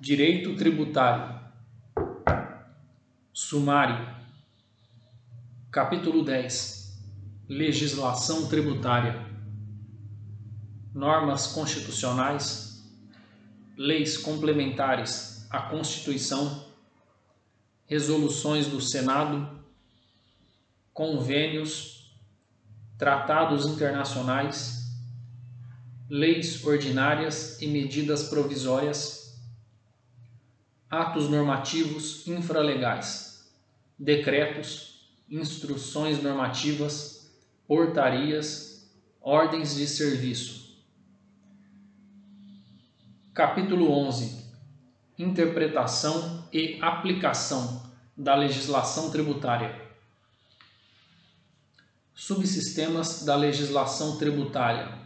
Direito Tributário. Sumário. Capítulo 10. Legislação Tributária. Normas constitucionais. Leis complementares à Constituição. Resoluções do Senado. Convênios. Tratados internacionais leis ordinárias e medidas provisórias, atos normativos infralegais, decretos, instruções normativas, portarias, ordens de serviço. Capítulo 11. Interpretação e aplicação da legislação tributária. Subsistemas da legislação tributária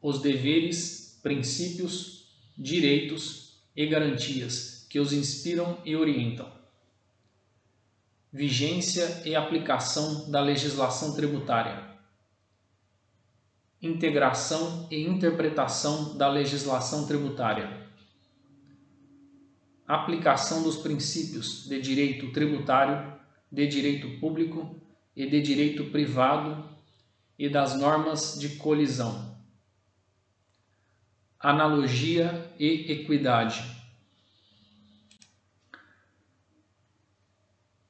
os deveres, princípios, direitos e garantias que os inspiram e orientam. Vigência e aplicação da legislação tributária. Integração e interpretação da legislação tributária. Aplicação dos princípios de direito tributário, de direito público e de direito privado e das normas de colisão analogia e equidade.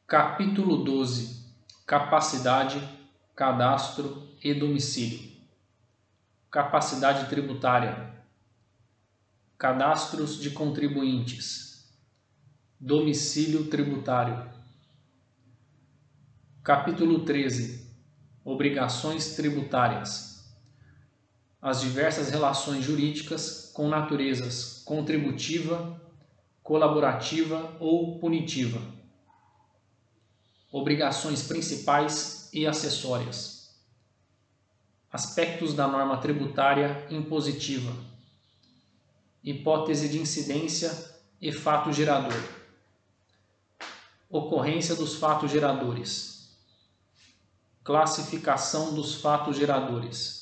Capítulo 12 Capacidade, cadastro e domicílio. Capacidade tributária. Cadastros de contribuintes. Domicílio tributário. Capítulo 13 Obrigações tributárias as diversas relações jurídicas com naturezas contributiva, colaborativa ou punitiva, obrigações principais e acessórias, aspectos da norma tributária impositiva, hipótese de incidência e fato gerador, ocorrência dos fatos geradores, classificação dos fatos geradores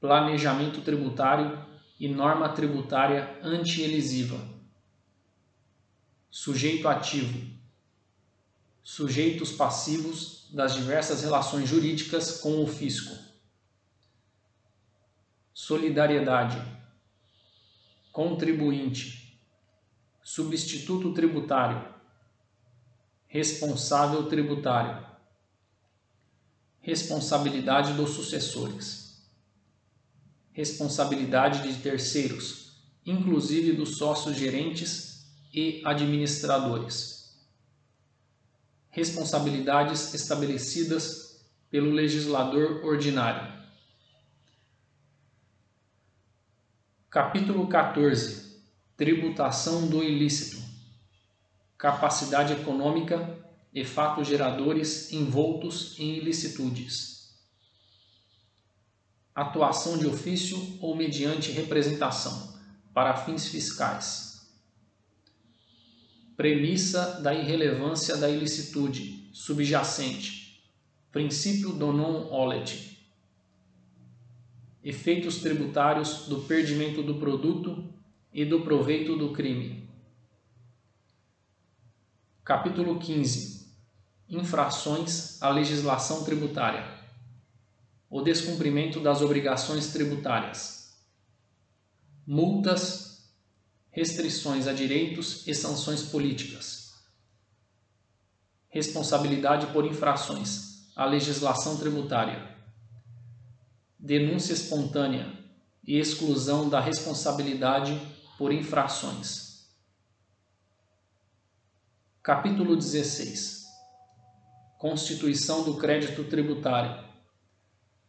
planejamento tributário e norma tributária anti-elisiva. Sujeito ativo. Sujeitos passivos das diversas relações jurídicas com o fisco. Solidariedade. Contribuinte. Substituto tributário. Responsável tributário. Responsabilidade dos sucessores responsabilidade de terceiros, inclusive dos sócios gerentes e administradores. Responsabilidades estabelecidas pelo legislador ordinário. Capítulo 14 Tributação do ilícito. Capacidade econômica e fatos geradores envoltos em ilicitudes atuação de ofício ou mediante representação, para fins fiscais. Premissa da irrelevância da ilicitude subjacente. Princípio do non olet. Efeitos tributários do perdimento do produto e do proveito do crime. Capítulo 15. Infrações à legislação tributária o descumprimento das obrigações tributárias, multas, restrições a direitos e sanções políticas, responsabilidade por infrações à legislação tributária, denúncia espontânea e exclusão da responsabilidade por infrações. Capítulo 16 Constituição do crédito tributário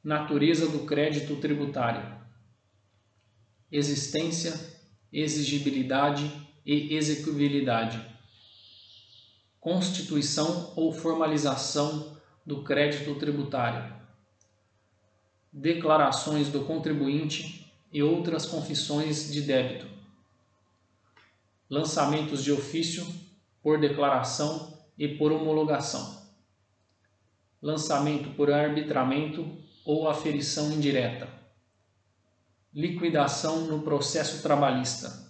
natureza do crédito tributário, existência, exigibilidade e execuibilidade, constituição ou formalização do crédito tributário, declarações do contribuinte e outras confissões de débito, lançamentos de ofício por declaração e por homologação, lançamento por arbitramento ou aferição indireta. liquidação no processo trabalhista.